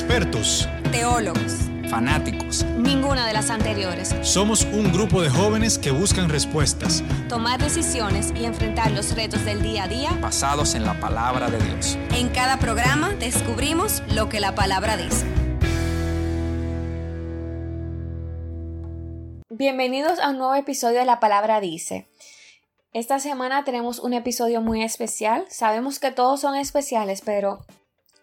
expertos, teólogos, fanáticos. Ninguna de las anteriores. Somos un grupo de jóvenes que buscan respuestas, tomar decisiones y enfrentar los retos del día a día basados en la palabra de Dios. En cada programa descubrimos lo que la palabra dice. Bienvenidos a un nuevo episodio de La Palabra Dice. Esta semana tenemos un episodio muy especial. Sabemos que todos son especiales, pero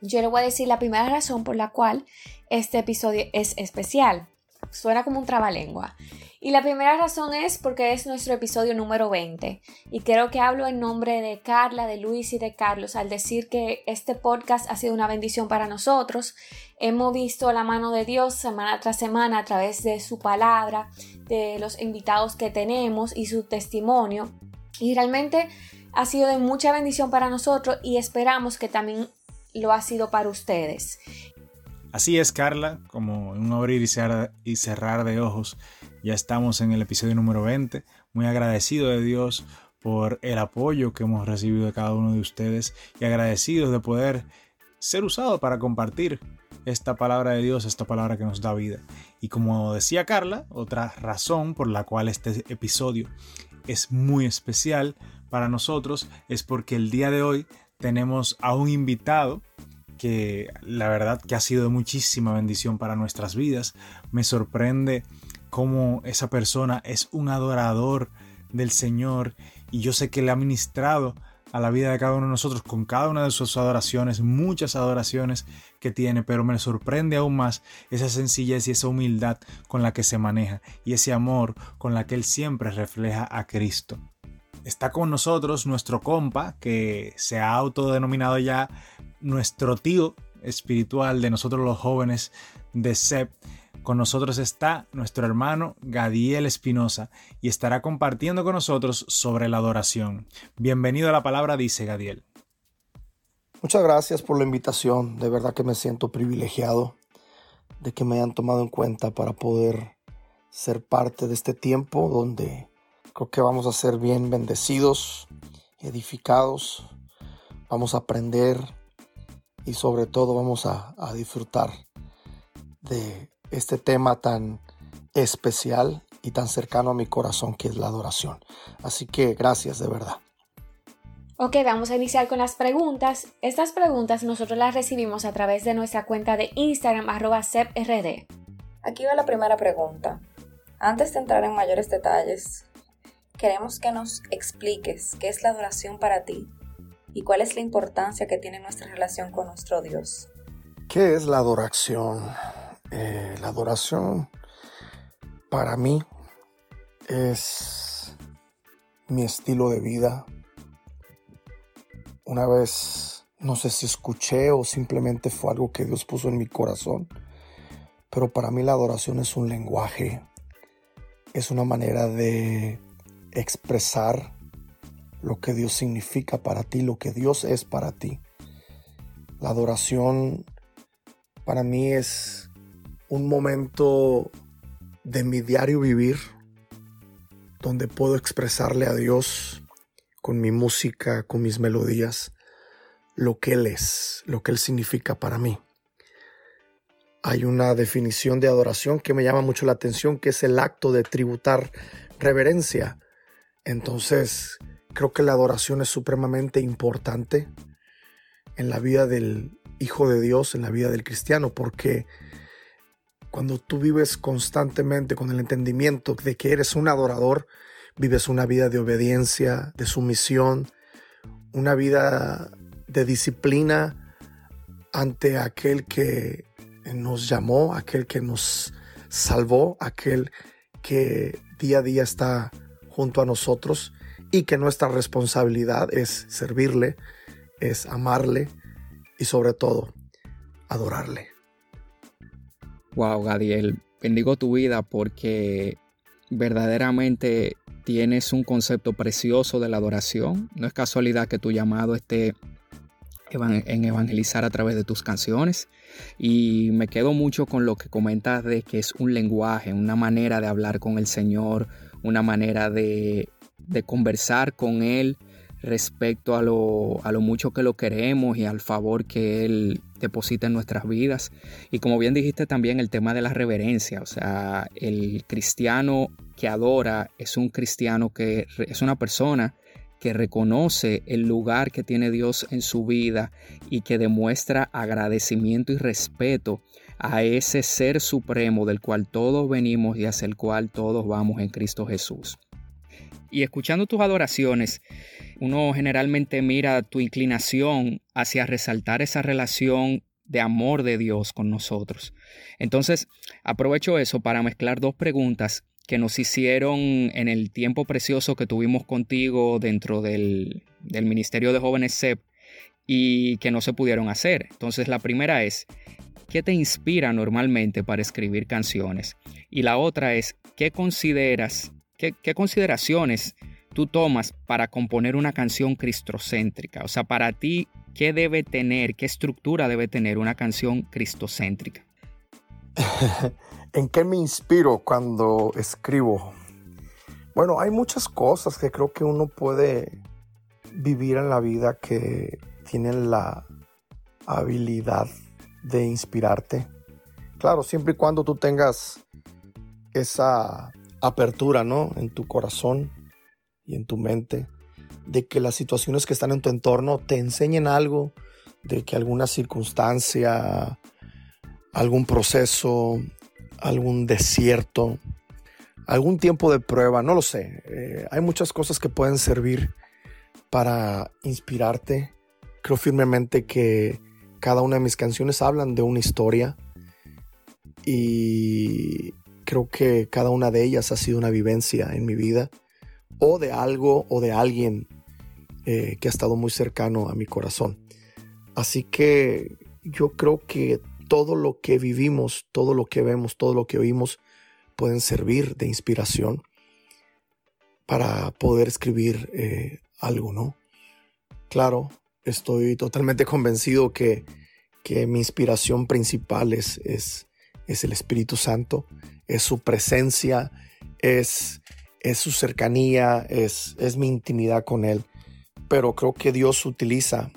yo le voy a decir la primera razón por la cual este episodio es especial. Suena como un trabalengua. Y la primera razón es porque es nuestro episodio número 20. Y creo que hablo en nombre de Carla, de Luis y de Carlos al decir que este podcast ha sido una bendición para nosotros. Hemos visto la mano de Dios semana tras semana a través de su palabra, de los invitados que tenemos y su testimonio. Y realmente ha sido de mucha bendición para nosotros y esperamos que también lo ha sido para ustedes. Así es, Carla, como en un abrir y cerrar de ojos, ya estamos en el episodio número 20. Muy agradecido de Dios por el apoyo que hemos recibido de cada uno de ustedes y agradecidos de poder ser usado para compartir esta palabra de Dios, esta palabra que nos da vida. Y como decía Carla, otra razón por la cual este episodio es muy especial para nosotros es porque el día de hoy tenemos a un invitado que la verdad que ha sido de muchísima bendición para nuestras vidas. Me sorprende cómo esa persona es un adorador del Señor y yo sé que le ha ministrado a la vida de cada uno de nosotros con cada una de sus adoraciones, muchas adoraciones que tiene, pero me sorprende aún más esa sencillez y esa humildad con la que se maneja y ese amor con la que él siempre refleja a Cristo. Está con nosotros nuestro compa, que se ha autodenominado ya nuestro tío espiritual de nosotros los jóvenes de SEP. Con nosotros está nuestro hermano Gadiel Espinosa y estará compartiendo con nosotros sobre la adoración. Bienvenido a la palabra, dice Gadiel. Muchas gracias por la invitación. De verdad que me siento privilegiado de que me hayan tomado en cuenta para poder ser parte de este tiempo donde Creo que vamos a ser bien bendecidos, edificados, vamos a aprender y sobre todo vamos a, a disfrutar de este tema tan especial y tan cercano a mi corazón que es la adoración. Así que gracias de verdad. Ok, vamos a iniciar con las preguntas. Estas preguntas nosotros las recibimos a través de nuestra cuenta de Instagram arroba ceprd. Aquí va la primera pregunta. Antes de entrar en mayores detalles, Queremos que nos expliques qué es la adoración para ti y cuál es la importancia que tiene nuestra relación con nuestro Dios. ¿Qué es la adoración? Eh, la adoración para mí es mi estilo de vida. Una vez, no sé si escuché o simplemente fue algo que Dios puso en mi corazón, pero para mí la adoración es un lenguaje, es una manera de expresar lo que Dios significa para ti, lo que Dios es para ti. La adoración para mí es un momento de mi diario vivir donde puedo expresarle a Dios con mi música, con mis melodías, lo que Él es, lo que Él significa para mí. Hay una definición de adoración que me llama mucho la atención, que es el acto de tributar reverencia entonces, creo que la adoración es supremamente importante en la vida del Hijo de Dios, en la vida del cristiano, porque cuando tú vives constantemente con el entendimiento de que eres un adorador, vives una vida de obediencia, de sumisión, una vida de disciplina ante aquel que nos llamó, aquel que nos salvó, aquel que día a día está junto a nosotros y que nuestra responsabilidad es servirle, es amarle y sobre todo adorarle. Wow, Gadiel, bendigo tu vida porque verdaderamente tienes un concepto precioso de la adoración. No es casualidad que tu llamado esté en evangelizar a través de tus canciones y me quedo mucho con lo que comentas de que es un lenguaje, una manera de hablar con el Señor, una manera de, conversar con Él respecto a lo, a lo, mucho que lo queremos y al favor que Él deposita en nuestras vidas. Y como bien dijiste también el tema de la reverencia, o sea, el cristiano que adora es un cristiano que es una persona que reconoce el lugar que tiene Dios en su vida y que demuestra agradecimiento y respeto a ese ser supremo del cual todos venimos y hacia el cual todos vamos en Cristo Jesús. Y escuchando tus adoraciones, uno generalmente mira tu inclinación hacia resaltar esa relación de amor de Dios con nosotros. Entonces, aprovecho eso para mezclar dos preguntas que nos hicieron en el tiempo precioso que tuvimos contigo dentro del, del Ministerio de Jóvenes CEP y que no se pudieron hacer. Entonces, la primera es, ¿qué te inspira normalmente para escribir canciones? Y la otra es, ¿qué consideras ¿Qué, consideraciones tú tomas para componer una canción cristocéntrica? O sea, para ti, ¿qué debe tener, qué estructura debe tener una canción cristocéntrica? ¿En qué me inspiro cuando escribo? Bueno, hay muchas cosas que creo que uno puede vivir en la vida que tienen la habilidad de inspirarte. Claro, siempre y cuando tú tengas esa apertura, ¿no? En tu corazón y en tu mente, de que las situaciones que están en tu entorno te enseñen algo, de que alguna circunstancia, algún proceso, algún desierto, algún tiempo de prueba, no lo sé. Eh, hay muchas cosas que pueden servir para inspirarte. Creo firmemente que cada una de mis canciones hablan de una historia y creo que cada una de ellas ha sido una vivencia en mi vida o de algo o de alguien eh, que ha estado muy cercano a mi corazón. Así que yo creo que todo lo que vivimos, todo lo que vemos, todo lo que oímos pueden servir de inspiración para poder escribir eh, algo, ¿no? Claro, estoy totalmente convencido que, que mi inspiración principal es, es, es el Espíritu Santo es su presencia, es, es su cercanía, es, es mi intimidad con Él. Pero creo que Dios utiliza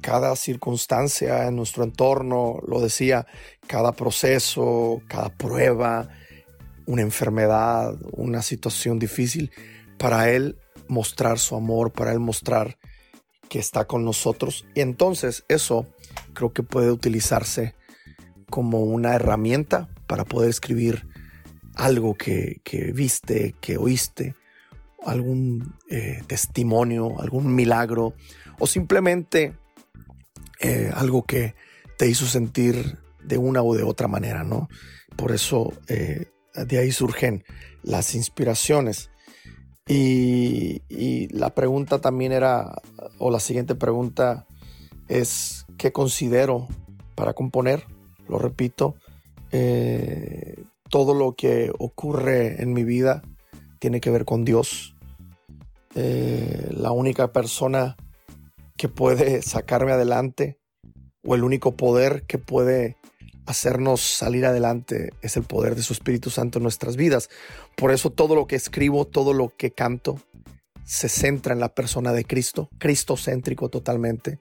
cada circunstancia en nuestro entorno, lo decía, cada proceso, cada prueba, una enfermedad, una situación difícil, para Él mostrar su amor, para Él mostrar que está con nosotros. Y entonces eso creo que puede utilizarse como una herramienta para poder escribir algo que, viste, que oíste, algún eh, testimonio, algún milagro o simplemente eh, algo que te hizo sentir de una o de otra manera, ¿no? Por eso eh, de ahí surgen las inspiraciones. Y, la pregunta también era, o la siguiente pregunta es, ¿qué considero para componer? Lo repito, eh, todo lo que ocurre en mi vida tiene que ver con Dios. Eh, la única persona que puede sacarme adelante o el único poder que puede hacernos salir adelante es el poder de su Espíritu Santo en nuestras vidas. Por eso todo lo que escribo, todo lo que canto, se centra en la persona de Cristo, cristocéntrico totalmente.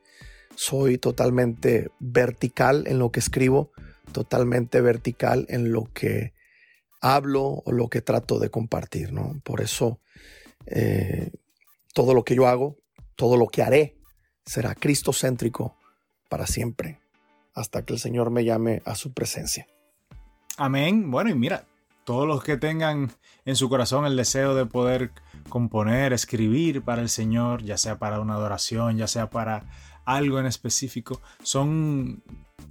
Soy totalmente vertical en lo que escribo totalmente vertical en lo que hablo o lo que trato de compartir, ¿no? Por eso eh, todo lo que yo hago, todo lo que haré, será cristocéntrico para siempre, hasta que el Señor me llame a su presencia. Amén. Bueno, y mira, todos los que tengan en su corazón el deseo de poder componer, escribir para el Señor, ya sea para una adoración, ya sea para algo en específico, son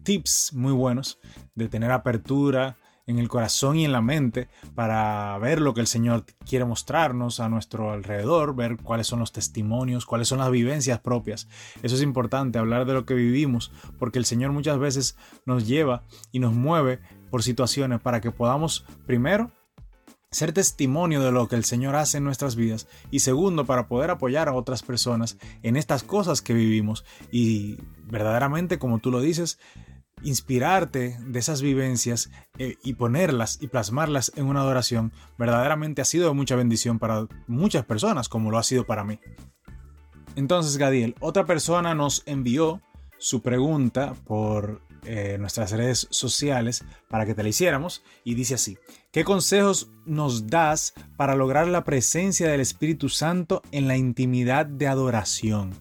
tips muy buenos de tener apertura en el corazón y en la mente para ver lo que el Señor quiere mostrarnos a nuestro alrededor, ver cuáles son los testimonios, cuáles son las vivencias propias. Eso es importante, hablar de lo que vivimos, porque el Señor muchas veces nos lleva y nos mueve por situaciones para que podamos primero ser testimonio de lo que el Señor hace en nuestras vidas y segundo para poder apoyar a otras personas en estas cosas que vivimos y verdaderamente como tú lo dices inspirarte de esas vivencias eh, y ponerlas y plasmarlas en una adoración verdaderamente ha sido de mucha bendición para muchas personas como lo ha sido para mí. Entonces Gadiel, otra persona nos envió su pregunta por eh, nuestras redes sociales para que te la hiciéramos y dice así, ¿qué consejos nos das para lograr la presencia del Espíritu Santo en la intimidad de adoración?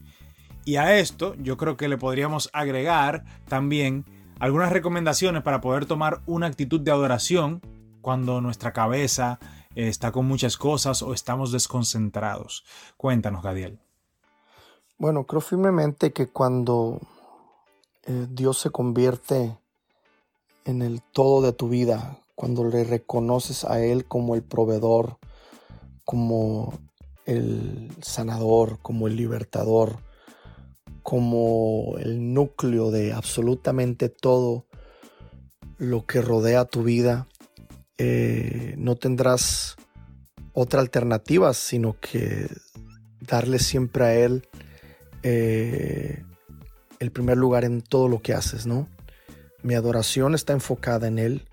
Y a esto yo creo que le podríamos agregar también algunas recomendaciones para poder tomar una actitud de adoración cuando nuestra cabeza eh, está con muchas cosas o estamos desconcentrados. Cuéntanos, Gadiel. Bueno, creo firmemente que cuando eh, Dios se convierte en el todo de tu vida, cuando le reconoces a Él como el proveedor, como el sanador, como el libertador, como el núcleo de absolutamente todo lo que rodea tu vida, eh, no tendrás otra alternativa sino que darle siempre a Él eh, el primer lugar en todo lo que haces, ¿no? Mi adoración está enfocada en Él.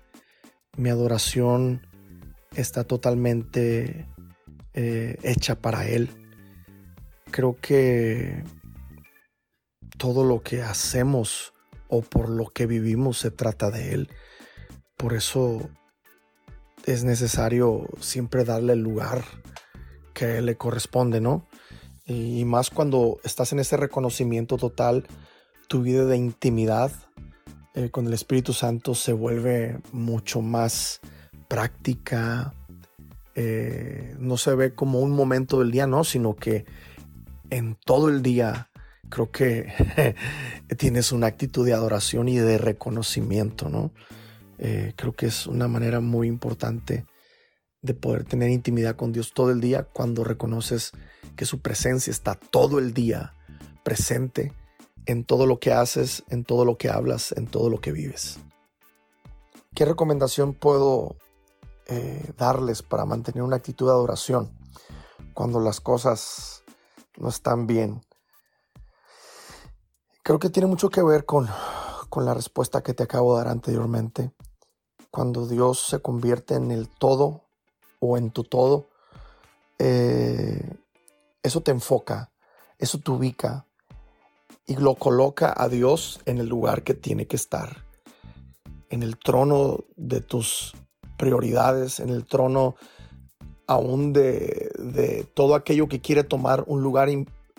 Mi adoración está totalmente eh, hecha para Él. Creo que todo lo que hacemos o por lo que vivimos se trata de Él. Por eso es necesario siempre darle el lugar que le corresponde, ¿no? Y más cuando estás en ese reconocimiento total tu vida de intimidad eh, con el Espíritu Santo se vuelve mucho más práctica. Eh, no se ve como un momento del día, no, sino que en todo el día creo que tienes una actitud de adoración y de reconocimiento, ¿no? Eh, creo que es una manera muy importante de poder tener intimidad con Dios todo el día cuando reconoces que su presencia está todo el día presente en todo lo que haces, en todo lo que hablas, en todo lo que vives. ¿Qué recomendación puedo eh, darles para mantener una actitud de adoración cuando las cosas no están bien? Creo que tiene mucho que ver con, con la respuesta que te acabo de dar anteriormente. Cuando Dios se convierte en el todo o en tu todo, eh, eso te enfoca, eso te ubica, y lo coloca a Dios en el lugar que tiene que estar, en el trono de tus prioridades, en el trono aún de, todo aquello que quiere tomar un lugar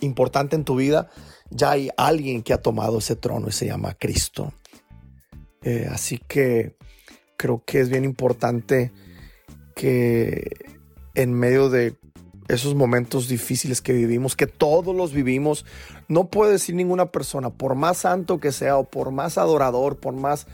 importante en tu vida, ya hay alguien que ha tomado ese trono y se llama Cristo. Eh, así que creo que es bien importante que en medio de esos momentos difíciles que vivimos, que todos los vivimos, no puede decir ninguna persona, por más santo que sea o por más adorador, por más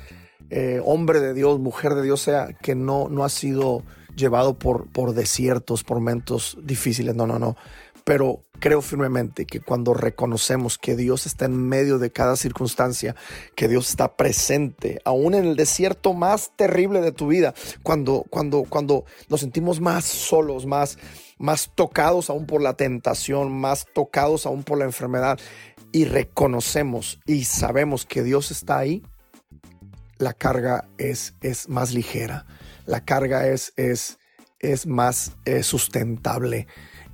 eh, hombre de Dios, mujer de Dios sea, que no, no ha sido llevado por, por desiertos, por momentos difíciles. No, no, no. Pero creo firmemente que cuando reconocemos que Dios está en medio de cada circunstancia, que Dios está presente, aún en el desierto más terrible de tu vida, cuando, cuando, cuando nos sentimos más solos, más, más tocados aún por la tentación, más tocados aún por la enfermedad, y reconocemos y sabemos que Dios está ahí, la carga es, es más ligera, la carga es, es, es más eh, sustentable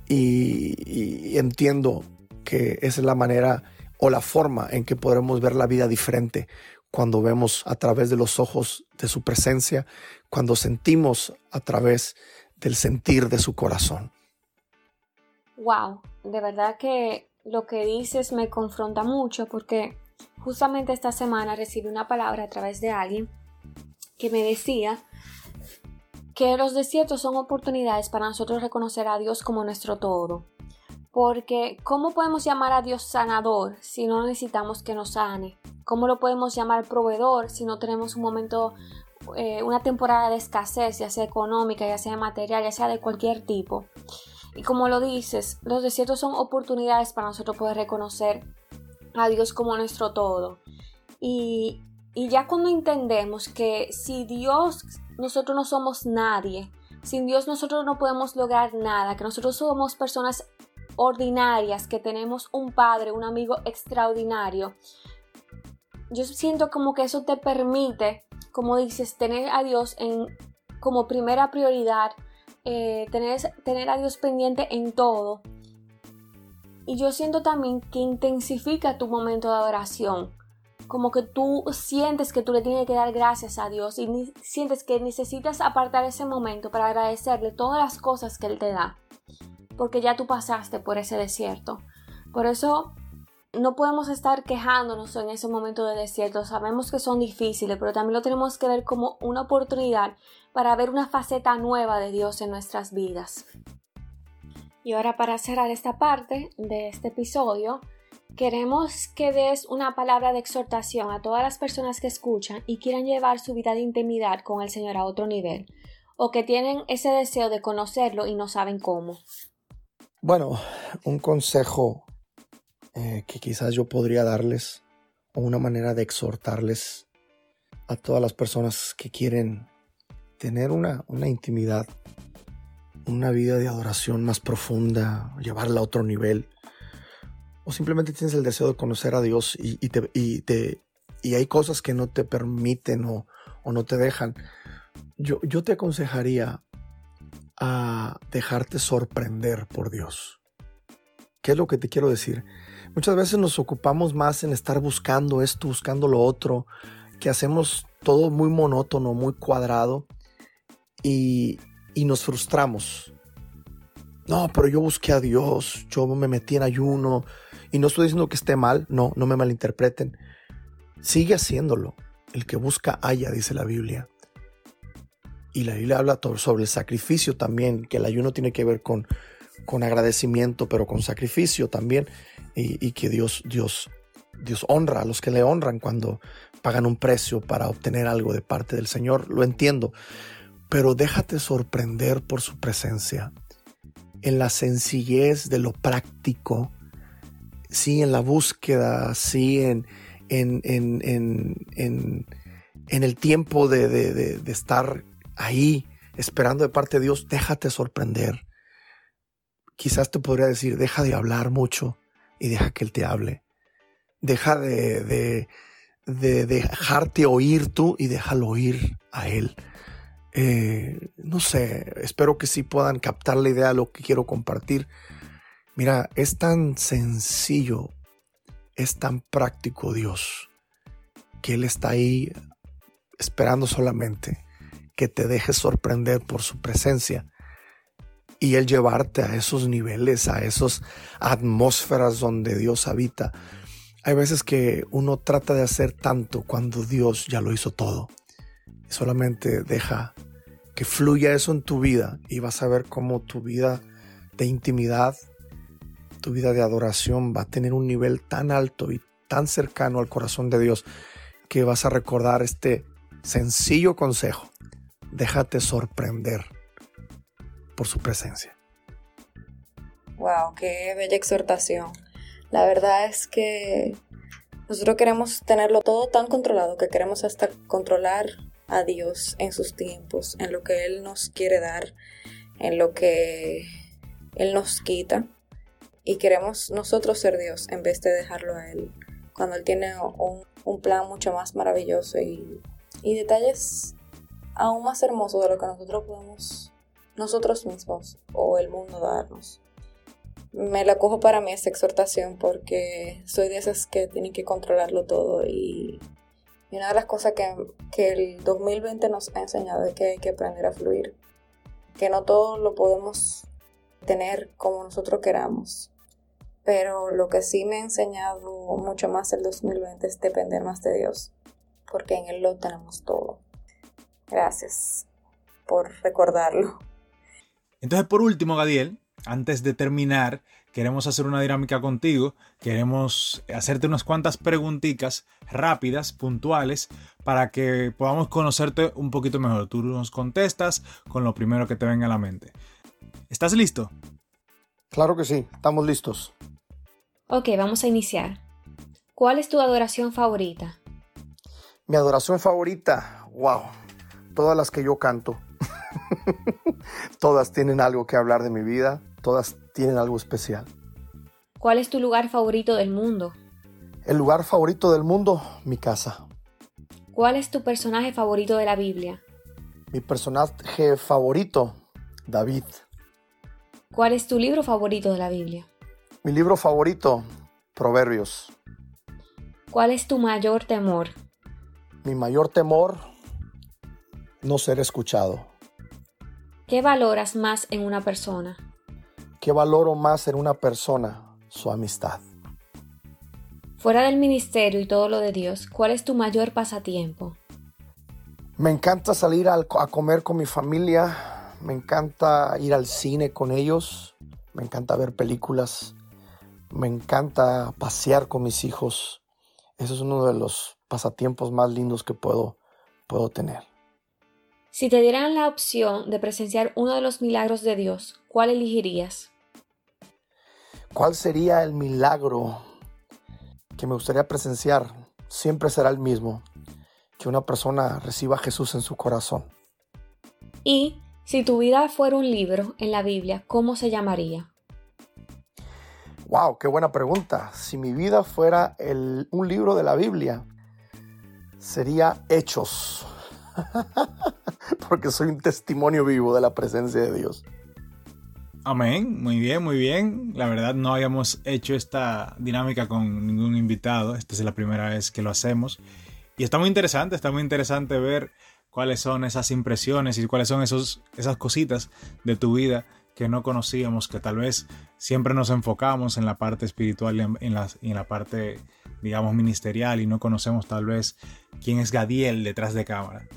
y, entiendo que es la manera o la forma en que podremos ver la vida diferente cuando vemos a través de los ojos de su presencia, cuando sentimos a través del sentir de su corazón. Wow, de verdad que lo que dices me confronta mucho porque justamente esta semana recibí una palabra a través de alguien que me decía que los desiertos son oportunidades para nosotros reconocer a Dios como nuestro todo. Porque ¿cómo podemos llamar a Dios sanador si no necesitamos que nos sane? ¿Cómo lo podemos llamar proveedor si no tenemos un momento, eh, una temporada de escasez, ya sea económica, ya sea material, ya sea de cualquier tipo? Y como lo dices, los desiertos son oportunidades para nosotros poder reconocer a Dios como nuestro todo. Y, y ya cuando entendemos que si Dios nosotros no somos nadie. Sin Dios nosotros no podemos lograr nada, que nosotros somos personas ordinarias, que tenemos un padre, un amigo extraordinario. Yo siento como que eso te permite, como dices, tener a Dios en, como primera prioridad, eh, tener, tener a Dios pendiente en todo. Y yo siento también que intensifica tu momento de adoración como que tú sientes que tú le tienes que dar gracias a Dios y sientes que necesitas apartar ese momento para agradecerle todas las cosas que Él te da, porque ya tú pasaste por ese desierto. Por eso no podemos estar quejándonos en ese momento de desierto. Sabemos que son difíciles, pero también lo tenemos que ver como una oportunidad para ver una faceta nueva de Dios en nuestras vidas. Y ahora para cerrar esta parte de este episodio, queremos que des una palabra de exhortación a todas las personas que escuchan y quieran llevar su vida de intimidad con el Señor a otro nivel, o que tienen ese deseo de conocerlo y no saben cómo. Bueno, un consejo eh, que quizás yo podría darles o una manera de exhortarles a todas las personas que quieren tener una, una intimidad, una vida de adoración más profunda, llevarla a otro nivel, o simplemente tienes el deseo de conocer a Dios y, te, y, hay cosas que no te permiten o, no te dejan, yo, yo te aconsejaría a dejarte sorprender por Dios. ¿Qué es lo que te quiero decir? Muchas veces nos ocupamos más en estar buscando esto, buscando lo otro, que hacemos todo muy monótono, muy cuadrado y, nos frustramos. No, pero yo busqué a Dios, yo me metí en ayuno y no estoy diciendo que esté mal, no, no me malinterpreten. Sigue haciéndolo. El que busca haya, dice la Biblia. Y la Biblia habla sobre el sacrificio también, que el ayuno tiene que ver con, con agradecimiento, pero con sacrificio también y, que Dios, Dios, Dios honra a los que le honran cuando pagan un precio para obtener algo de parte del Señor. Lo entiendo, pero déjate sorprender por su presencia en la sencillez de lo práctico, sí en la búsqueda, sí en, en, en, en el tiempo de, de, estar ahí esperando de parte de Dios, déjate sorprender. Quizás te podría decir, deja de hablar mucho, y deja que Él te hable. Deja de, de, de dejarte oír tú y déjalo oír a Él. Eh, no sé, espero que sí puedan captar la idea de lo que quiero compartir. Mira, es tan sencillo, es tan práctico Dios, que Él está ahí esperando solamente que te dejes sorprender por su presencia y el llevarte a esos niveles, a esas atmósferas donde Dios habita. Hay veces que uno trata de hacer tanto cuando Dios ya lo hizo todo. solamente deja que fluya eso en tu vida y vas a ver cómo tu vida de intimidad, tu vida de adoración va a tener un nivel tan alto y tan cercano al corazón de Dios que vas a recordar este sencillo consejo. Déjate sorprender por su presencia. Wow, qué bella exhortación. La verdad es que nosotros queremos tenerlo todo tan controlado que queremos hasta controlar a Dios en sus tiempos, en lo que Él nos quiere dar, en lo que Él nos quita. Y queremos nosotros ser Dios en vez de dejarlo a Él, cuando Él tiene un, plan mucho más maravilloso y, y detalles aún más hermosos de lo que nosotros podemos nosotros mismos o el mundo darnos. Me la cojo para mí esta exhortación porque soy de esas que tienen que controlarlo todo y, una de las cosas que, que el 2020 nos ha enseñado es que hay que aprender a fluir, que no todo lo podemos tener como nosotros queramos, pero lo que sí me ha enseñado mucho más el 2020 es depender más de Dios, porque en Él lo tenemos todo. Gracias por recordarlo. Entonces, por último, Gadiel, antes de terminar, queremos hacer una dinámica contigo. Queremos hacerte unas cuantas preguntitas rápidas, puntuales, para que podamos conocerte un poquito mejor. Tú nos contestas con lo primero que te venga a la mente. ¿Estás listo? Claro que sí, estamos listos. Ok, vamos a iniciar. ¿Cuál es tu adoración favorita? Mi adoración favorita, wow, todas las que yo canto. todas tienen algo que hablar de mi vida, todas tienen algo especial. ¿Cuál es tu lugar favorito del mundo? El lugar favorito del mundo, mi casa. ¿Cuál es tu personaje favorito de la Biblia? Mi personaje favorito, David. ¿Cuál es tu libro favorito de la Biblia? Mi libro favorito, Proverbios. ¿Cuál es tu mayor temor? Mi mayor temor, no ser escuchado. ¿Qué valoras más en una persona? ¿Qué valoro más en una persona? Su amistad. Fuera del ministerio y todo lo de Dios, ¿cuál es tu mayor pasatiempo? Me encanta salir a comer con mi familia, me encanta ir al cine con ellos, me encanta ver películas, me encanta pasear con mis hijos. Eso es uno de los pasatiempos más lindos que puedo, puedo tener. Si te dieran la opción de presenciar uno de los milagros de Dios, ¿cuál elegirías? ¿Cuál sería el milagro que me gustaría presenciar? Siempre será el mismo, que una persona reciba a Jesús en su corazón. Y si tu vida fuera un libro en la Biblia, ¿cómo se llamaría? Wow, qué buena pregunta. Si mi vida fuera un libro de la Biblia, sería Hechos. Porque soy un testimonio vivo de la presencia de Dios. Amén, muy bien, muy bien. La verdad no habíamos hecho esta dinámica con ningún invitado. Esta es la primera vez que lo hacemos. Y está muy interesante, está muy interesante ver cuáles son esas impresiones y cuáles son esos, esas cositas de tu vida que no conocíamos, que tal vez siempre nos enfocamos en la parte espiritual y en, la, en la parte, digamos, ministerial y no conocemos tal vez quién es Gadiel detrás de cámara.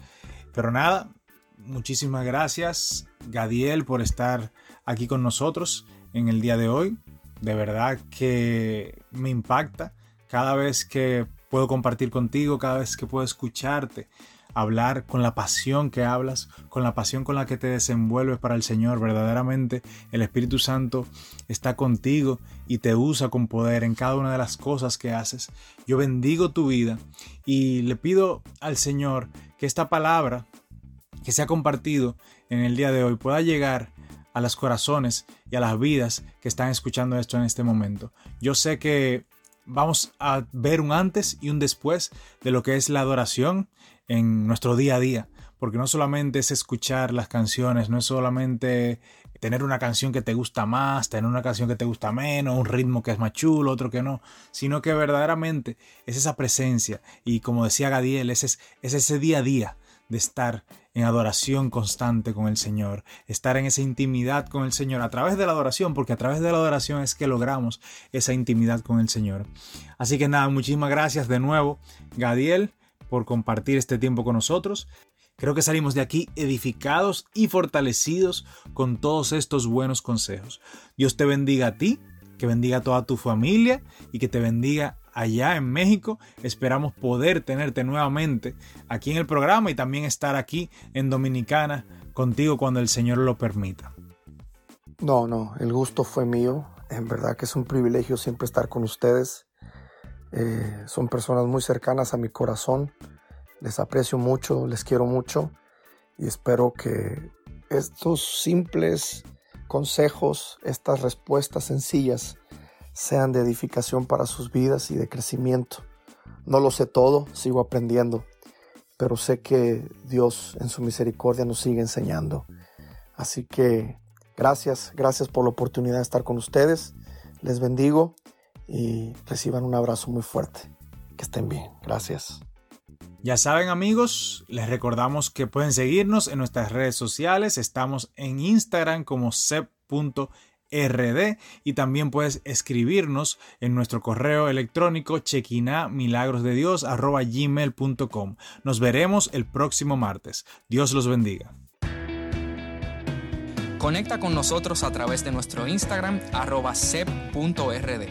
Pero nada, muchísimas gracias Gadiel por estar aquí con nosotros en el día de hoy. De verdad que me impacta cada vez que puedo compartir contigo, cada vez que puedo escucharte, hablar con la pasión que hablas, con la pasión con la que te desenvuelves para el Señor. Verdaderamente el Espíritu Santo está contigo y te usa con poder en cada una de las cosas que haces. Yo bendigo tu vida y le pido al Señor que esta palabra que se ha compartido en el día de hoy pueda llegar a los corazones y a las vidas que están escuchando esto en este momento. Yo sé que vamos a ver un antes y un después de lo que es la adoración en nuestro día a día, porque no solamente es escuchar las canciones, no es solamente tener una canción que te gusta más, tener una canción que te gusta menos, un ritmo que es más chulo, otro que no, sino que verdaderamente es esa presencia. Y como decía Gadiel, es, es ese día a día de estar en adoración constante con el Señor, estar en esa intimidad con el Señor a través de la adoración, porque a través de la adoración es que logramos esa intimidad con el Señor. Así que nada, muchísimas gracias de nuevo, Gadiel, por compartir este tiempo con nosotros. Creo que salimos de aquí edificados y fortalecidos con todos estos buenos consejos. Dios te bendiga a ti, que bendiga a toda tu familia y que te bendiga allá en México. Esperamos poder tenerte nuevamente aquí en el programa y también estar aquí en Dominicana contigo cuando el Señor lo permita. No, no, el gusto fue mío. En verdad que es un privilegio siempre estar con ustedes. Eh, son personas muy cercanas a mi corazón. Les aprecio mucho, les quiero mucho y espero que estos simples consejos, estas respuestas sencillas, sean de edificación para sus vidas y de crecimiento. No lo sé todo, sigo aprendiendo, pero sé que Dios en su misericordia nos sigue enseñando. Así que gracias, gracias por la oportunidad de estar con ustedes. Les bendigo y reciban un abrazo muy fuerte. Que estén bien. Gracias. Ya saben amigos, les recordamos que pueden seguirnos en nuestras redes sociales. Estamos en Instagram como sep.rd y también puedes escribirnos en nuestro correo electrónico chequinamilagrosdedios.gmail.com. Nos veremos el próximo martes. Dios los bendiga. Conecta con nosotros a través de nuestro Instagram arroba sep.rd.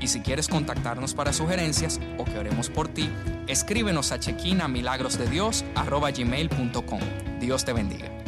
Y si quieres contactarnos para sugerencias o que oremos por ti, escríbenos a chequinamilagrosdedios.gmail.com. Dios te bendiga.